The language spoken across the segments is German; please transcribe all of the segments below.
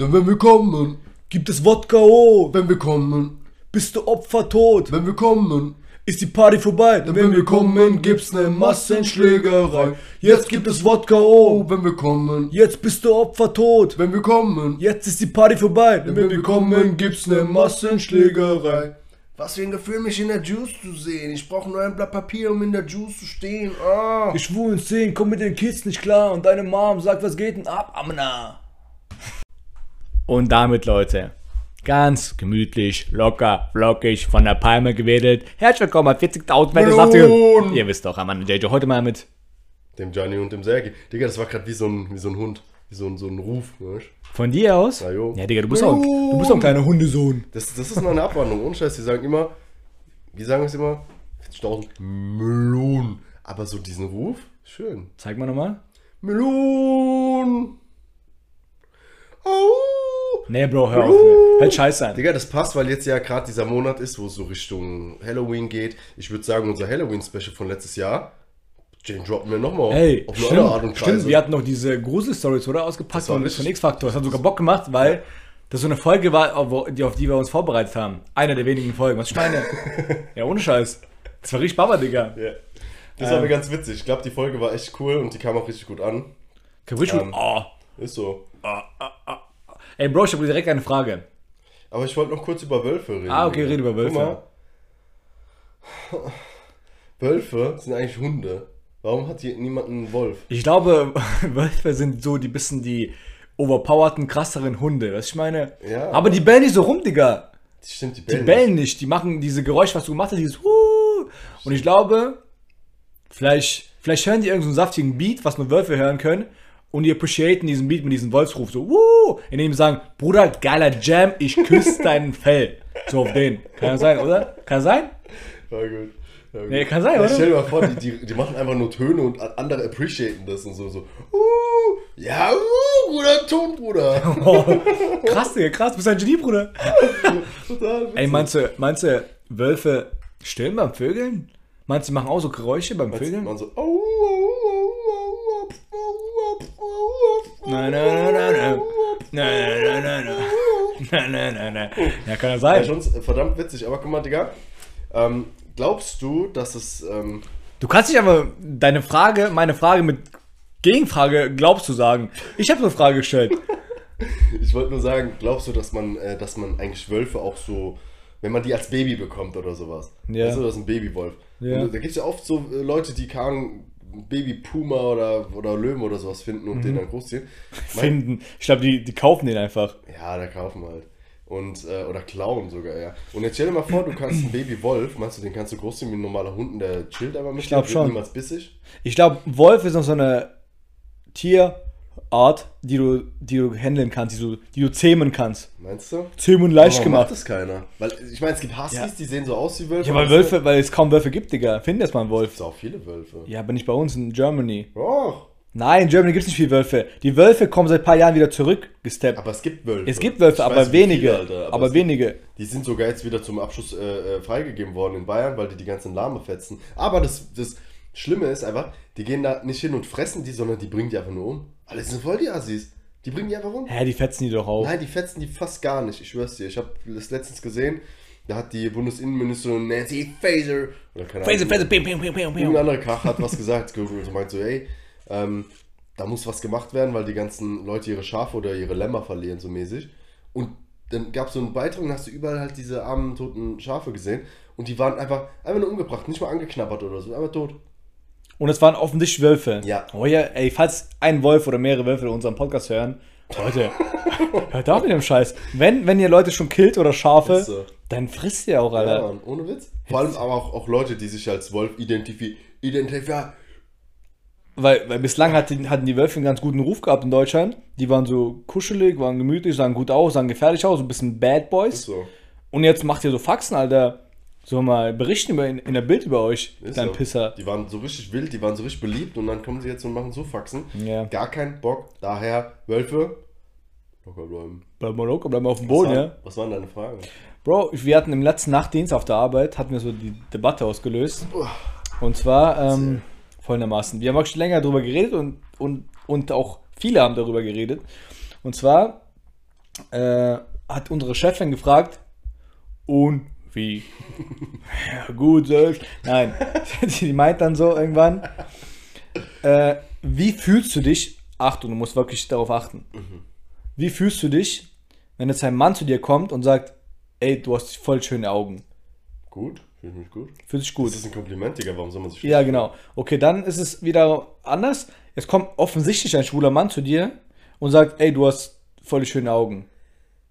Denn wenn wir kommen, Gibt es Wodka, oh. wenn wir kommen, Bist du Opfer tot? wenn wir kommen, Ist die Party vorbei? denn wenn wir kommen, gibt's ne Massenschlägerei. Jetzt gibt es Wodka, oh, wenn wir kommen, Jetzt bist du Opfer tot. wenn wir kommen, Jetzt ist die Party vorbei. denn wenn wir kommen, gibt's ne Massenschlägerei. Was für ein Gefühl, mich in der Juice zu sehen. Ich brauche nur ein Blatt Papier, um in der Juice zu stehen. Ah. Ich schwul in 10, komm mit den Kids nicht klar und deine Mom sagt, was geht denn ab, Amna? Und damit, Leute, ganz gemütlich, locker, flockig von der Palme gewedelt. Herzlich willkommen bei 40.000 Wette Melon. Ihr wisst doch, Amanda JJ, heute mal mit. Dem Gianni und dem Sergi. Digga, das war gerade wie, so ein, wie so ein Hund. Wie so ein, so ein Ruf, weißt Von dir aus? Na jo. Ja, Digga, du bist, auch, du bist auch ein kleiner Hundesohn. Das, das ist mal eine Abwandlung. Ohne Scheiß, die sagen immer, wie sagen es immer? 40.000 Melonen. Aber so diesen Ruf, schön. Zeig mal nochmal. Melon. Au. Nee, Bro, hör auf. Hört scheiße an. Digga, das passt, weil jetzt ja gerade dieser Monat ist, wo es so Richtung Halloween geht. Ich würde sagen, unser Halloween-Special von letztes Jahr, den droppen wir nochmal Ey, auf eine stimmt, andere Art und stimmt, Weise. wir hatten noch diese Grusel-Stories, oder? Ausgepackt von, richtig- von X-Factor. Das hat sogar Bock gemacht, weil das so eine Folge war, auf die- auf die wir uns vorbereitet haben. Eine der wenigen Folgen. Was ich meine? ja, ohne Scheiß. Das war richtig Baba, Digga. Ja. Das war mir ganz witzig. Ich glaube, die Folge war echt cool und die kam auch richtig gut an. Richtig gut. Ähm. Oh. Ist so. Ey, Bro, ich habe direkt eine Frage. Aber ich wollte noch kurz über Wölfe reden. Ah, okay, rede über Wölfe. Guck mal. Wölfe sind eigentlich Hunde. Warum hat hier niemand einen Wolf? Ich glaube, Wölfe sind so die bisschen die overpowerten, krasseren Hunde. Was ich meine? Ja. Aber die bellen nicht so rum, Digga. Stimmt, die Die bellen. bellen nicht. Die machen diese Geräusche, was du gemacht hast, dieses Huuu. Und ich glaube, vielleicht, vielleicht hören die irgendeinen so saftigen Beat, was nur Wölfe hören können. Und die appreciaten diesen Beat mit diesem Wolfsruf. So, Wuh! Indem die sagen, Bruder, geiler Jam, ich küsse deinen Fell. So auf den. Kann ja sein, oder? Kann sein? War gut. Gut. Nee, kann sein, Ja, oder? Stell dir mal vor, die, die, die machen einfach nur Töne und andere appreciaten das und so. so uh, ja, uh, guter Ton, Bruder. Oh, krass, Digga, krass. Du bist ein Genie, Bruder. Total. Ey, meinst du, meinst du, Wölfe stillen beim Vögeln? Meinst du, machen auch so Geräusche beim Vögeln? Man so, au, au, au, au, au, au, au, Nein, nein, nein, nein, nein. Nein, nein, nein, nein, nein. Nein, nein. Ja, kann ja Ja, sein. schon verdammt witzig, aber guck mal, Digga. Ähm, glaubst du, dass es. Ähm, Du kannst nicht aber deine Frage, meine Frage mit Gegenfrage glaubst du sagen. Ich habe eine Frage gestellt. ich wollte nur sagen, glaubst du, dass man, äh, dass man eigentlich Wölfe auch so. Wenn man die als Baby bekommt oder sowas. Ja. Weißt du, das ist ein Babywolf. Ja. Und da gibt es ja oft so äh, Leute, die kann Baby Puma oder, oder Löwen oder sowas finden und Mhm. den dann großziehen. Finden. Ich glaube, die, die kaufen den einfach. ja, da kaufen halt. Und, äh, oder klauen sogar, ja. Und jetzt stell dir mal vor, du kannst einen Babywolf, meinst du, den kannst du großziehen wie ein normaler Hund und der chillt einfach mit Ich glaub dir, wird schon. niemals bissig? Ich glaube, Wolf ist noch so eine Tierart, die du, die du handeln kannst, die du, die du zähmen kannst. Meinst du? Zähmen leicht Warum gemacht. macht das keiner? Weil, ich meine, es gibt Huskies, Ja. die sehen so aus wie Wölfe. Ja, weil aber Wölfe, weil es kaum Wölfe gibt, Digga. Find jetzt mal einen Es Wolf. gibt auch viele Wölfe. Ja, aber nicht bei uns in Germany. Och, Nein, in Germany gibt es nicht viele Wölfe. Die Wölfe kommen seit ein paar Jahren wieder zurückgesteppt. aber es gibt Wölfe. Es gibt Wölfe, Ich aber weiß, wenige. viele, aber es wenige. Gibt, die sind sogar jetzt wieder zum Abschluss äh, äh, freigegeben worden in Bayern, weil die die ganzen Lahme fetzen. Aber das, das Schlimme ist einfach, die gehen da nicht hin und fressen die, sondern die bringen die einfach nur um. Alle sind voll die Assis. Die bringen die einfach um. Hä, die fetzen die doch auf. Nein, die fetzen die fast gar nicht, ich schwör's dir. Ich habe das letztens gesehen, da hat die Bundesinnenministerin Nancy Faeser, oder keine Fäse, Ahnung, pim, pim, pim, Irgendein pim. anderer Krach hat was gesagt. So meint so, ey, ähm, da muss was gemacht werden, weil die ganzen Leute ihre Schafe oder ihre Lämmer verlieren, so mäßig. Und dann gab es so einen Beitrag und hast du überall halt diese armen, toten Schafe gesehen. Und die waren einfach, einfach nur umgebracht, nicht mal angeknabbert oder so, einfach tot. Und es waren offensichtlich Wölfe. Ja. Oh ja, ey, falls ein Wolf oder mehrere Wölfe unseren Podcast hören, Leute, hört auf mit dem Scheiß. Wenn, wenn ihr Leute schon killt oder Schafe, so. dann frisst ihr auch, Ja, Alter. Mann, ohne Witz. Vor allem aber auch, auch Leute, die sich als Wolf identifizieren. Identifizieren. Weil, weil bislang hatten, hatten die Wölfe einen ganz guten Ruf gehabt in Deutschland. Die waren so kuschelig, waren gemütlich, sahen gut aus, sahen gefährlich aus, so ein bisschen Bad Boys. So. Und jetzt macht ihr so Faxen, Alter. So mal berichten über, in, in der Bild über euch, Ist dein so. Pisser. Die waren so richtig wild, die waren so richtig beliebt und dann kommen sie jetzt und machen so Faxen. Ja. Gar keinen Bock. Daher, Wölfe, locker bleiben. Bleib mal locker, bleib mal auf dem Boden, ja. was war denn deine Frage? Bro, wir hatten im letzten Nachtdienst auf der Arbeit, hatten wir so die Debatte ausgelöst. Und zwar ähm, folgendermaßen. Wir haben wirklich länger darüber geredet und, und, und auch viele haben darüber geredet. Und zwar äh, hat unsere Chefin gefragt, und wie? ja, gut, selbst. Nein, die meint dann so irgendwann, äh, wie fühlst du dich? Achtung, du musst wirklich darauf achten. Wie fühlst du dich, wenn jetzt ein Mann zu dir kommt und sagt, ey, du hast voll schöne Augen? Gut, fühle ich mich gut. Fühlt sich gut. Das ist ein Kompliment, Digga, warum soll man sich Ja, genau. Okay, dann ist es wieder anders. Es kommt offensichtlich ein schwuler Mann zu dir und sagt, ey, du hast voll schöne Augen.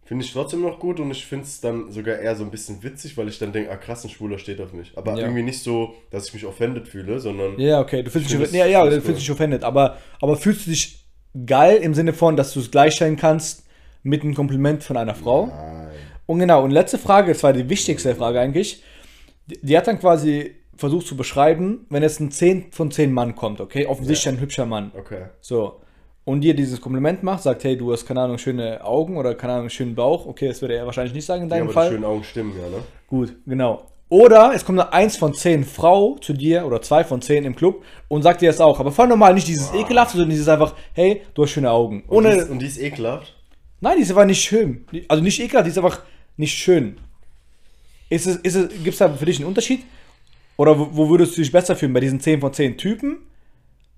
Finde ich trotzdem noch gut und ich finde es dann sogar eher so ein bisschen witzig, weil ich dann denke, ah krass, ein Schwuler steht auf mich. Aber Ja. irgendwie nicht so, dass ich mich offended fühle, sondern Ja, okay, du fühlst Ich dich, find ja, ja, du fühlst cool. dich offended, aber, aber fühlst du dich geil im Sinne von, dass du es gleichstellen kannst mit einem Kompliment von einer Frau? nein. Und genau, und letzte Frage, das war die wichtigste Frage eigentlich. Die, die hat dann quasi versucht zu beschreiben, wenn jetzt ein 10 von 10 Mann kommt, okay? Offensichtlich ein hübscher Mann. Okay. So. Und dir dieses Kompliment macht, sagt, hey, du hast, keine Ahnung, schöne Augen oder, keine Ahnung, schönen Bauch. Okay, das würde er wahrscheinlich nicht sagen in Ja, deinem aber Fall. die schönen Augen stimmen ja, ne? Gut, genau. Oder es kommt eine 1 von 10 Frau zu dir oder 2 von 10 im Club und sagt dir das auch. Aber voll normal, nicht dieses ekelhafte, sondern dieses einfach, hey, du hast schöne Augen. Und, die Ohne, ist, und die ist ekelhaft. nein, die ist einfach nicht schön. Die- Also nicht ekelhaft, die ist einfach nicht schön. Ist es, ist es, gibt es da für dich einen Unterschied? Oder wo, wo würdest du dich besser fühlen? Bei diesen 10 von 10 Typen,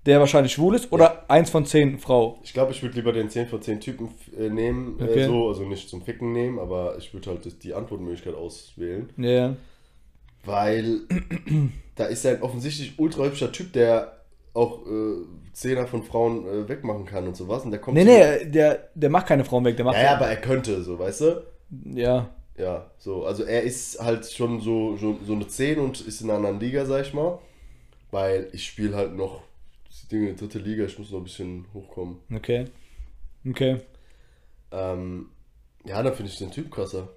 der wahrscheinlich schwul ist, oder 1 von 10 Frau? Ich glaube, ich würde lieber den 10 von 10 Typen äh, nehmen, Okay. äh, so, also nicht zum Ficken nehmen, aber ich würde halt die Antwortmöglichkeit auswählen. Ja. Weil da ist ja ein offensichtlich ultra hübscher Typ, der auch äh, Zehner von Frauen äh, wegmachen kann und sowas. Und der kommt Nee, nee, der, der macht keine Frauen weg, der macht. Ja, ja, aber er könnte, so, weißt du? ja. Ja, so. Also er ist halt schon so, so, so eine 10 und ist in einer anderen Liga, sag ich mal. Weil ich spiele halt noch die Dinge dritte Liga, ich muss noch ein bisschen hochkommen. Okay. Okay. Ähm, ja, dann finde ich den Typ krasser.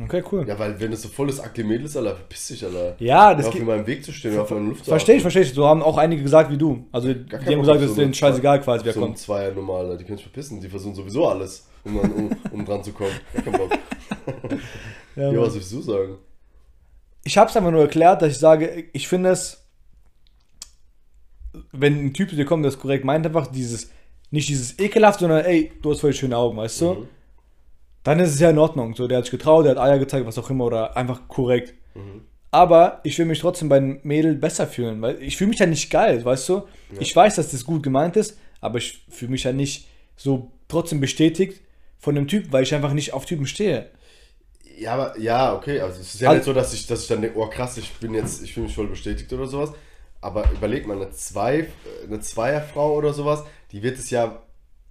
Okay, cool. Ja, weil wenn es so volles Ugly Mädel ist, Alter, verpiss dich, Alter. Ja, das auf geht. in meinem Weg zu stehen, auf meine Luft Verstehe ich, verstehe ich. So haben auch einige gesagt wie du. Also die haben Bock gesagt, auf es ist so eine denen scheißegal Zwei- quasi, wer so kommt. Zweier normal, die können sich verpissen, die versuchen sowieso alles, um, dann, um, um dran zu kommen. Gar Bock. Ja, Ja, was willst du sagen? ich habe es einfach nur erklärt, dass ich sage, ich finde es, wenn ein Typ zu dir kommt, der es korrekt meint, einfach dieses, nicht dieses ekelhaft, sondern ey, du hast voll schöne Augen, weißt du? Mhm. Dann ist es ja in Ordnung. So, der hat sich getraut, der hat Eier gezeigt, was auch immer, oder einfach korrekt. Mhm. Aber ich will mich trotzdem bei einem Mädel besser fühlen, weil ich fühle mich ja nicht geil, weißt du? Ich weiß, dass das gut gemeint ist, aber ich fühle mich ja nicht so trotzdem bestätigt von dem Typ, weil ich einfach nicht auf Typen stehe. Ja, aber ja, okay. Also es ist ja Also- nicht so, dass ich, dass ich dann denke, oh krass, ich bin jetzt, ich fühle mich voll bestätigt oder sowas. Aber überleg mal, eine, Zwei, eine Zweierfrau oder sowas, die wird es ja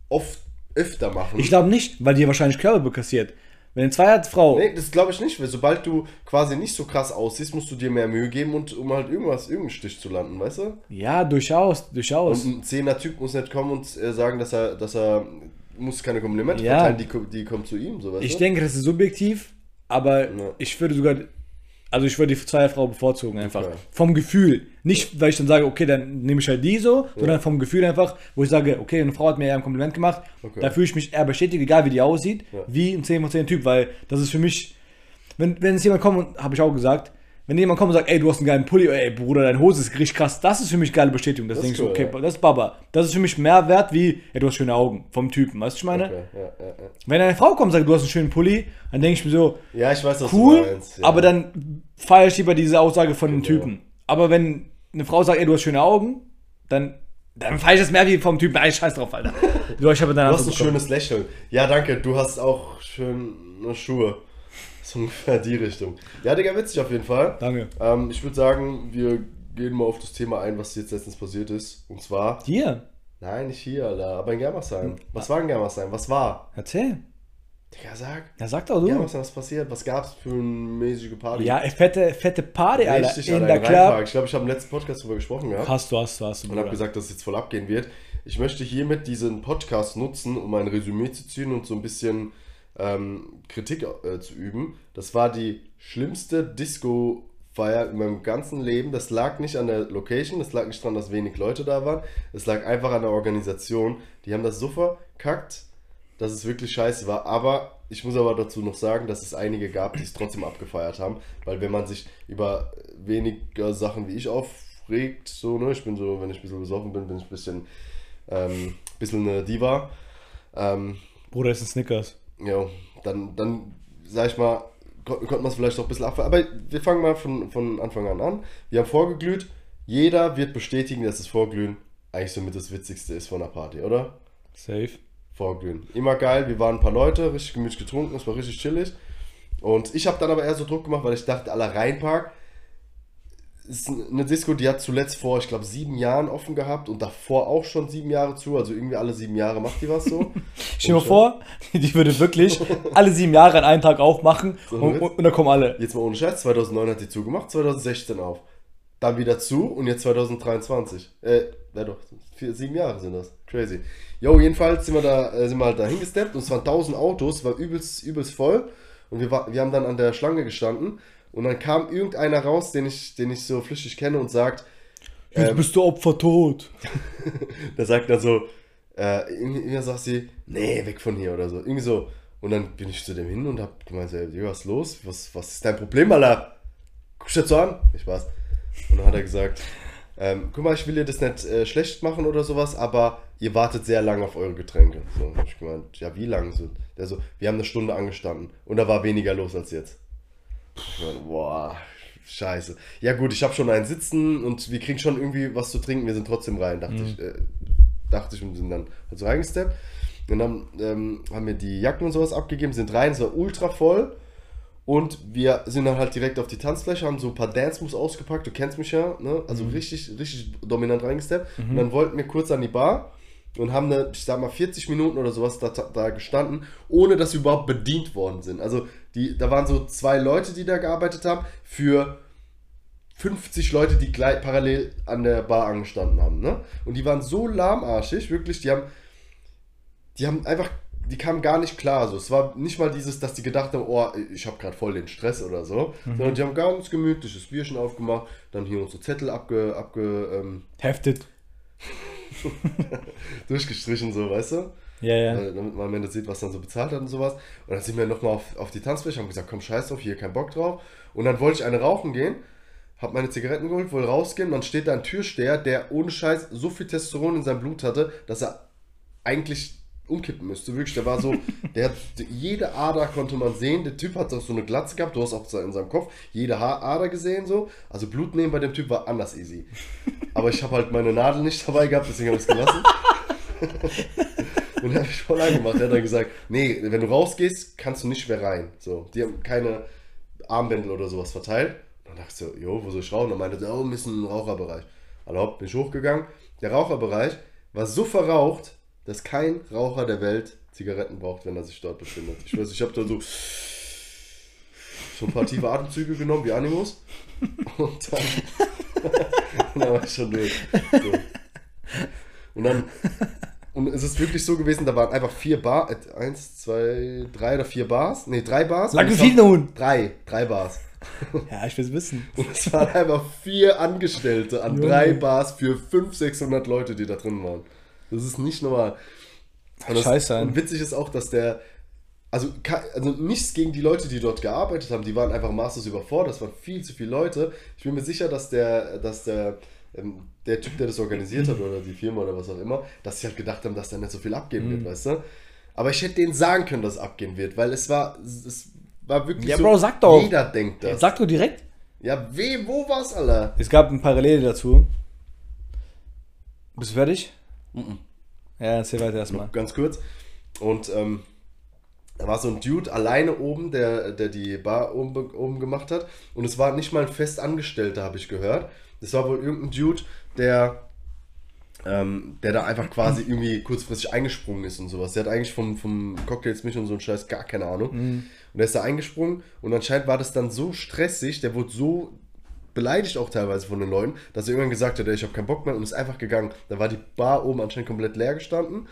oft öfter machen. Ich glaube nicht, weil die wahrscheinlich Körbe bekassiert. Wenn eine Zweierfrau. Nee, das glaube ich nicht, weil sobald du quasi nicht so krass aussiehst, musst du dir mehr Mühe geben, und, um halt irgendwas, irgendeinen Stich zu landen, weißt du? Ja, durchaus, durchaus. Und ein Zehner-Typ muss nicht kommen und äh, sagen, dass er, dass er muss keine Komplimente Ja. verteilen, die, die kommen zu ihm, so weißt ich du? denke, das ist subjektiv, aber Ja. ich würde sogar. Also ich würde die Zweierfrau bevorzugen einfach. Okay. Vom Gefühl. Nicht, weil ich dann sage, okay, dann nehme ich halt die so, sondern vom Gefühl einfach, wo ich sage, okay, eine Frau hat mir eher ein Kompliment gemacht, Okay. da fühle ich mich eher bestätigt, egal wie die aussieht, Ja. wie ein 10 von 10 Typ, weil das ist für mich, wenn, wenn es jemand kommt, habe ich auch gesagt, wenn jemand kommt und sagt, ey, du hast einen geilen Pulli, ey, Bruder, deine Hose ist richtig krass, das ist für mich geile Bestätigung. Das, Das so, cool, okay, ja. das ist Baba. Das ist für mich mehr wert wie, ey, du hast schöne Augen vom Typen, weißt du, ich meine? Okay, ja, ja. Wenn eine Frau kommt und sagt, du hast einen schönen Pulli, dann denke ich mir so, ja, ich weiß, was cool, du meinst. Aber dann feiere ich lieber diese Aussage von Genau. Typen. Aber wenn eine Frau sagt, ey, du hast schöne Augen, dann, dann feiere ich das mehr wie vom Typen. Nein, scheiß drauf, Alter. Du, ich habe Du hast ein schönes Lächeln. Ja, danke, du hast auch schöne Schuhe. So ungefähr die Richtung. Ja, Digga, witzig auf jeden Fall. Danke. Ähm, ich würde sagen, wir gehen mal auf das Thema ein, was jetzt letztens passiert ist. Und zwar, Dir, nein, nicht hier, Alter, aber in Germersheim. Was war in Germersheim? Was war? erzähl. Digga, sag. Ja, sag doch du. Germersheim, was passiert? Was gab's für eine mäßige Party? Ja, ey, fette, fette Party, Alter. Richtig, in Alter, der Club. Ich glaube, ich habe im letzten Podcast darüber gesprochen gehabt. Hast du, hast du, hast du. und habe gesagt, dass es jetzt voll abgehen wird. Ich möchte hiermit diesen Podcast nutzen, um ein Resümee zu ziehen und so ein bisschen ähm, Kritik äh, zu üben. Das war die schlimmste Disco-Feier in meinem ganzen Leben. Das lag nicht an der Location, das lag nicht daran, dass wenig Leute da waren. Es lag einfach an der Organisation. Die haben das so verkackt, dass es wirklich scheiße war. Aber ich muss aber dazu noch sagen, dass es einige gab, die es trotzdem abgefeiert haben. Weil wenn man sich über weniger Sachen wie ich aufregt, so, ne, ich bin so, wenn ich ein bisschen besoffen bin, bin ich ein bisschen, ähm, bisschen eine Diva. Ähm, Bruder, ist ein Snickers. Ja, dann, dann, sag ich mal, kon konnte man es vielleicht auch ein bisschen abfangen. Aber wir fangen mal von, von Anfang an an. Wir haben vorgeglüht. Jeder wird bestätigen, dass das Vorglühen eigentlich somit das Witzigste ist von einer Party, oder? Safe. Vorglühen. Immer geil. Wir waren ein paar Leute, richtig gemütlich getrunken, es war richtig chillig. Und ich habe dann aber eher so Druck gemacht, weil ich dachte, aller Rheinpark ist eine Disco, die hat zuletzt vor, ich glaube, sieben Jahren offen gehabt und davor auch schon sieben Jahre zu. Also irgendwie alle sieben Jahre macht die was so. Stell dir mal vor, die würde wirklich alle sieben Jahre an einem Tag aufmachen So und, und, und dann kommen alle. Jetzt mal ohne Scheiß, 2009 hat die zugemacht, 2016 auf. Dann wieder zu und jetzt 2023. Äh, ja doch, vier, sieben Jahre sind das. Crazy. Jo, jedenfalls sind wir da, äh, sind wir halt da hingesteppt und es waren 1000 Autos, war übelst, übelst voll. Und wir, war, wir haben dann an der Schlange gestanden und dann kam irgendeiner raus, den ich, den ich so flüchtig kenne und sagt, Jetzt bist du Opfer tot. der sagt dann so, äh, irgendwie, irgendwie sagt sie, nee, weg von hier oder so. Irgendwie so. Und dann bin ich zu dem hin und hab gemeint, ey, was ist los? Was, was ist dein Problem, Alter? Guck dich jetzt so an. Ich war's. Und dann hat er gesagt, ähm, guck mal, ich will dir das nicht äh, schlecht machen oder sowas, aber ihr wartet sehr lange auf eure Getränke. So, hab ich gemeint, ja, wie lange? So, der so, wir haben eine Stunde angestanden und da war weniger los als jetzt. Boah, scheiße. Ja gut, ich habe schon einen Sitzen und wir kriegen schon irgendwie was zu trinken, wir sind trotzdem rein, dachte ich. Äh, dachte ich und sind dann halt so reingesteppt. Und dann ähm, haben wir die Jacken und sowas abgegeben, sind rein, es war ultra voll. Und wir sind dann halt direkt auf die Tanzfläche, haben so ein paar Dance-Moves ausgepackt, du kennst mich ja, ne? Also richtig, richtig dominant reingesteppt. Und dann wollten wir kurz an die Bar und haben eine, ich sag mal, 40 Minuten oder sowas da, da gestanden, ohne dass wir überhaupt bedient worden sind. Also die, da waren so zwei Leute, die da gearbeitet haben, für 50 Leute, die gleich parallel an der Bar angestanden haben, ne? Und die waren so lahmarschig, wirklich, die haben, die haben einfach, die kamen gar nicht klar. Also es war nicht mal dieses, dass die gedacht haben, oh, ich habe gerade voll den Stress oder so, sondern die haben ganz gemütliches Bierchen aufgemacht, dann hier unsere Zettel abge, abge ähm, Heftet. durchgestrichen, so, weißt du? Ja, ja. Äh, damit man am Ende sieht, was dann so bezahlt hat und sowas. Und dann sind wir nochmal auf, auf die Tanzfläche, haben gesagt, komm, scheiß drauf, hier kein Bock drauf. Und dann wollte ich eine rauchen gehen, hab meine Zigaretten geholt, wollte rausgehen, und dann steht da ein Türsteher, der ohne Scheiß so viel Testosteron in seinem Blut hatte, dass er eigentlich umkippen müsste. Wirklich, der war so, der hat, jede Ader konnte man sehen. Der Typ hat auch so eine Glatze gehabt, du hast auch in seinem Kopf jede Ader gesehen, so. Also Blut nehmen bei dem Typ war anders easy. Aber ich habe halt meine Nadel nicht dabei gehabt, deswegen habe ich es gelassen. Und er hat mich voll angemacht. Er hat dann gesagt, nee, wenn du rausgehst, kannst du nicht mehr rein. So, die haben keine Armbändel oder sowas verteilt. Und dann dachte ich so, jo, wo soll ich rauchen? Und dann meinte er, oh, ein bisschen Raucherbereich. Also bin ich hochgegangen. Der Raucherbereich war so verraucht, dass kein Raucher der Welt Zigaretten braucht, wenn er sich dort befindet. Ich weiß, ich habe da so, so ein paar tiefe Atemzüge genommen, wie Animus. Und dann, dann war ich schon durch. So. Und dann, und es ist wirklich so gewesen, da waren einfach vier Bar, äh, eins, zwei, drei oder vier Bars, nee, drei Bars. Lange waren- nun. Drei, drei Bars. Ja, ich will es wissen. Und es waren einfach vier Angestellte an Junge. drei Bars für 500, 600 Leute, die da drin waren. Das ist nicht normal. Und das- Scheiße. Und witzig ist auch, dass der, also, also nichts gegen die Leute, die dort gearbeitet haben, die waren einfach maßlos überfordert, das waren viel zu viele Leute. Ich bin mir sicher, dass der, dass der, ähm, der Typ, der das organisiert hat oder die Firma oder was auch immer, dass sie halt gedacht haben, dass da nicht so viel abgehen Mhm. wird, weißt du? Aber ich hätte denen sagen können, dass es abgehen wird, weil es war, es war wirklich Ja, so, Bro, sag doch. jeder denkt das. Sag doch direkt. Ja, weh, wo war's, Alter? Es gab ein Parallele dazu. Bist du fertig? Ja, erzähl weiter erstmal. Ganz kurz. Und ähm, da war so ein Dude alleine oben, der, der die Bar oben, oben gemacht hat. Und es war nicht mal ein Festangestellter, habe ich gehört. Das war wohl irgendein Dude, der, ähm, der da einfach quasi irgendwie kurzfristig eingesprungen ist und sowas. Der hat eigentlich vom, vom Cocktails mich und so ein Scheiß gar keine Ahnung. Und der ist da eingesprungen und anscheinend war das dann so stressig, der wurde so beleidigt auch teilweise von den Leuten, dass er irgendwann gesagt hat, ey, ich habe keinen Bock mehr und ist einfach gegangen. Da war die Bar oben anscheinend komplett leer gestanden.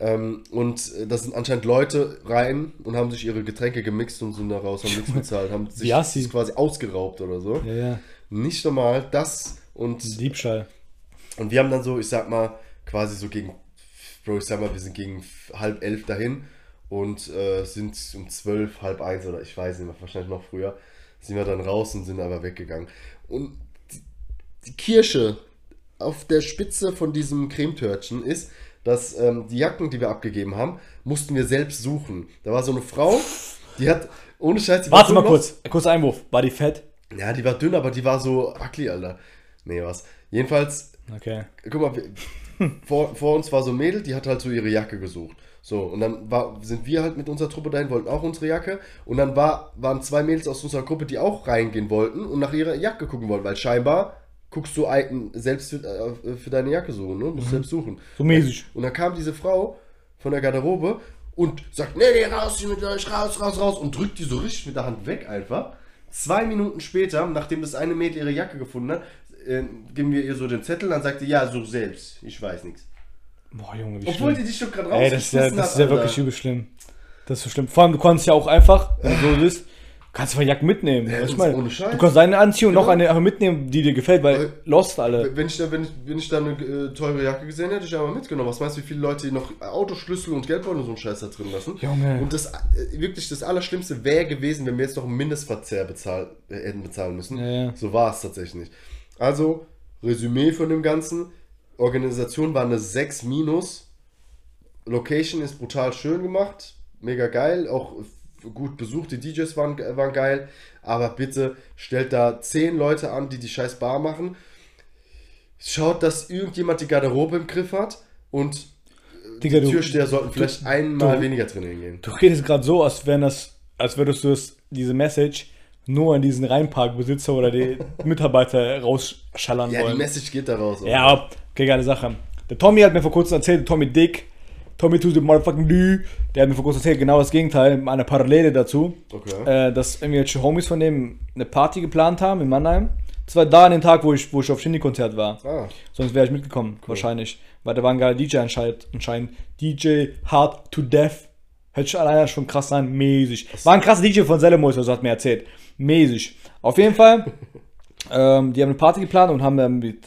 Ähm, und äh, da sind anscheinend Leute rein und haben sich ihre Getränke gemixt und sind da raus, haben nichts bezahlt, haben sich das quasi ausgeraubt oder so. Ja, ja. Nicht normal, das und, Diebstahl. und wir haben dann so, ich sag mal, quasi so gegen, Bro, ich sag mal, wir sind gegen halb elf dahin und äh, sind um zwölf, halb eins oder ich weiß nicht mehr, wahrscheinlich noch früher, sind wir dann raus und sind aber weggegangen. Und die, die Kirsche auf der Spitze von diesem Cremetörtchen ist, dass ähm, die Jacken, die wir abgegeben haben, mussten wir selbst suchen. Da war so eine Frau, die hat, ohne Scheiß, Warte mal kurz, kurzer Einwurf. War die fett? Ja, die war dünn, aber die war so ugly, Alter. Nee, was. Jedenfalls, Okay. guck mal, wir, vor, vor uns war so ein Mädel, die hat halt so ihre Jacke gesucht. So, und dann war, sind wir halt mit unserer Truppe dahin, wollten auch unsere Jacke. Und dann war, waren zwei Mädels aus unserer Gruppe, die auch reingehen wollten und nach ihrer Jacke gucken wollten, weil scheinbar guckst du ein, selbst für, äh, für deine Jacke suchen, ne? Musst selbst suchen. So mäßig. Und dann kam diese Frau von der Garderobe und sagt, nee, nee, raus hier mit euch, raus, raus, raus. Und drückt die so richtig mit der Hand weg einfach. Zwei Minuten später, nachdem das eine Mädel ihre Jacke gefunden hat, äh, geben wir ihr so den Zettel, dann sagt sie, ja, such selbst, ich weiß nichts. Boah, Junge, wie Obwohl schlimm. die dich doch gerade Ey, das ist ja, rausgeschmissen das ist ja wirklich übel schlimm. Das ist so schlimm. Vor allem, du konntest ja auch einfach, wenn du so bist, kannst du Jacken mitnehmen. Ja, ich meine, ohne Scheiß. du kannst deine anziehen und Genau. noch eine mitnehmen, die dir gefällt, weil Weil- lost alle. Wenn ich, da, wenn, ich, wenn ich da eine äh, teure Jacke gesehen hätte, hätte ich einmal mitgenommen. Was meinst du, wie viele Leute noch Autoschlüssel und Geldbeutel und so einen Scheiß da drin lassen? Junge. Und das äh, wirklich das Allerschlimmste wäre gewesen, wenn wir jetzt noch einen Mindestverzehr bezahl, äh, hätten bezahlen müssen. Ja, ja. So war es tatsächlich nicht. Also, Resümee von dem Ganzen. Organisation war eine 6 minus. Location ist brutal schön gemacht. Mega geil. Auch gut besucht. Die DJs waren, waren geil. Aber bitte stellt da 10 Leute an, die die scheiß Bar machen. Schaut, dass irgendjemand die Garderobe im Griff hat. Und Digga, die du, Türsteher sollten vielleicht einmal du- weniger drin hingehen. du redest gerade so, als wären das, als würdest du es, diese Message nur an diesen Rheinparkbesitzer oder die Mitarbeiter rausschallern Ja, die wollen. Message geht da raus. oder? Ja, okay, geile Sache. Der Tommy hat mir vor kurzem erzählt, Tommy Dick, Tommy to the motherfucking D, der hat mir vor kurzem erzählt, genau das Gegenteil, eine Parallele dazu, Okay. äh, dass irgendwelche Homies von dem eine Party geplant haben in Mannheim. Das war da an dem Tag, wo ich, wo ich auf Shindy-Konzert war. Ah, Sonst wäre ich mitgekommen, wahrscheinlich. Weil da war ein geiler DJ anscheinend. anscheinend. DJ Hard to Death. Hört sich alleine schon krass an. Mäßig. War ein krasser DJ von Selemus, also hat mir erzählt. Mäßig. Auf jeden Fall, ähm, die haben eine Party geplant und haben dann mit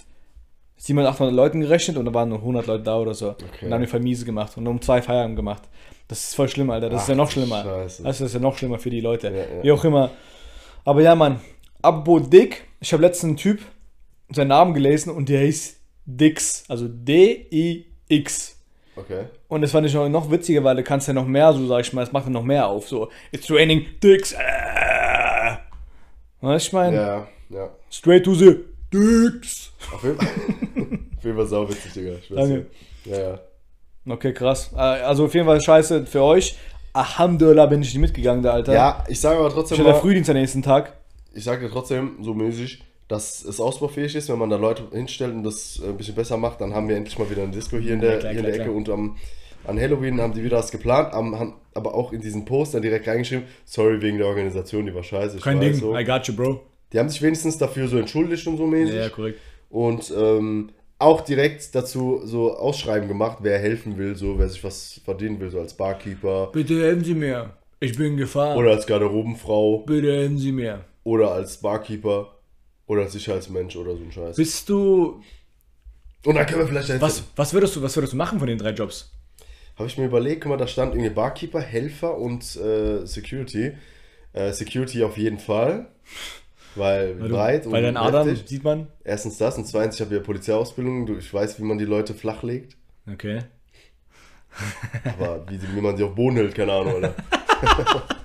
700, 800 Leuten gerechnet und da waren nur 100 Leute da oder so. Und dann haben die voll miese gemacht und um zwei Feierabend gemacht. Das ist voll schlimm, Alter. Das ist Ach, ja noch schlimmer. Scheiße. Das ist ja noch schlimmer für die Leute. ja. Wie auch immer. Aber ja, Mann. Apropos Dick. Ich habe letztens einen Typ seinen Namen gelesen und der hieß Dix. Also D-I-X. okay. Und das fand ich noch, noch witziger, weil du kannst ja noch mehr, so sag ich mal, es macht ja noch mehr auf. So, it's raining Dicks. Äh. Weißt du, ich meine? Ja, ja. Straight to the Dicks. Auf jeden Fall, auf jeden Fall sauwitzig, Digga. Ich weiß Danke. Ja, ja. Okay, krass. Äh, Also auf jeden Fall scheiße für euch. Alhamdulillah bin ich nicht mitgegangen, der Alter. Ja, ich sage aber Ich trotzdem hatte mal, Frühdienst am nächsten Tag. ich sage dir trotzdem so mäßig, dass es ausbaufähig ist, wenn man da Leute hinstellt und das ein bisschen besser macht, dann haben wir endlich mal wieder eine Disco hier in Ja, der, klar, hier in der klar, Ecke und am, an Halloween haben die wieder was geplant, haben, aber auch in diesen Post dann direkt reingeschrieben, sorry wegen der Organisation, die war scheiße. Ich Kein Ding. So. I got you, Bro. Die haben sich wenigstens dafür so entschuldigt und so mäßig. korrekt. Und ähm, auch direkt dazu so Ausschreiben gemacht, wer helfen will, so wer sich was verdienen will, so als Barkeeper Bitte helfen Sie mir. Ich bin gefahren. oder als Garderobenfrau Bitte helfen Sie mir. oder als Barkeeper oder als Sicherheitsmensch oder so ein Scheiß. Bist du. Und dann können wir vielleicht helfen. Was, was, würdest du, was würdest du machen von den drei Jobs? Habe ich mir überlegt, guck mal, da stand irgendwie Barkeeper, Helfer und äh, Security. Äh, Security auf jeden Fall. Weil, Weil, breit du, weil dein Adam heftig. sieht man. Erstens das und zweitens, ich habe ja Polizeiausbildung. Du- Ich weiß, wie man die Leute flach legt. Okay. Aber wie, wie man sie auf Boden hält, keine Ahnung, oder?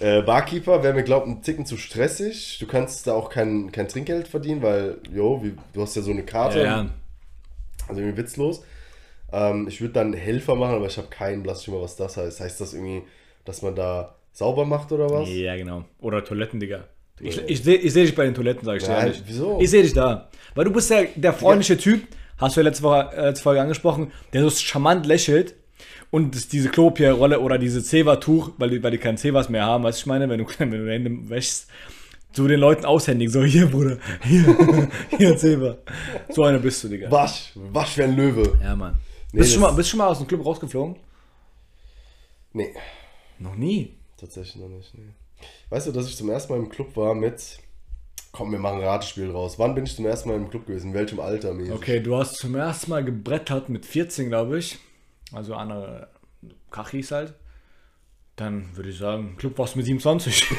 äh, Barkeeper wäre mir, glaube ich, ein Ticken zu stressig. Du kannst da auch kein, kein Trinkgeld verdienen, weil, jo, wie, du hast ja so eine Karte. Ja, Also irgendwie witzlos. Ähm, ich würde dann Helfer machen, aber ich habe keinen Blass schon mal, was das heißt. Heißt das irgendwie, dass man da sauber macht oder was? ja, genau. Oder Toiletten, Digga. Ich, ich sehe ich seh dich bei den Toiletten, sag ich dir ehrlich. wieso? Ich sehe dich da. Weil du bist ja der freundliche Typ, hast du ja letzte, Woche, äh, letzte Folge angesprochen, der so charmant lächelt und diese Klopapierrolle oder diese Zewa-Tuch, weil die, weil die kein Zewas mehr haben, weißt du, ich meine, wenn du, wenn du Hände wäschst, so den Leuten aushändigen, so hier, Bruder, hier, hier, Zewa. So einer bist du, Digga. Wasch, wasch wie ein Löwe. Ja, Mann. Nee, bist, du schon mal, bist du schon mal aus dem Club rausgeflogen? Nee, Noch nie. Tatsächlich noch nicht. Nee. Weißt du, dass ich zum ersten Mal im Club war mit. Komm, wir machen ein Ratespiel raus. Wann bin ich zum ersten Mal im Club gewesen? In welchem Alter? mäßig? Okay, du hast zum ersten Mal gebrettert mit 14, glaube ich. Also andere Kachis halt. Dann würde ich sagen, Club warst du mit 27.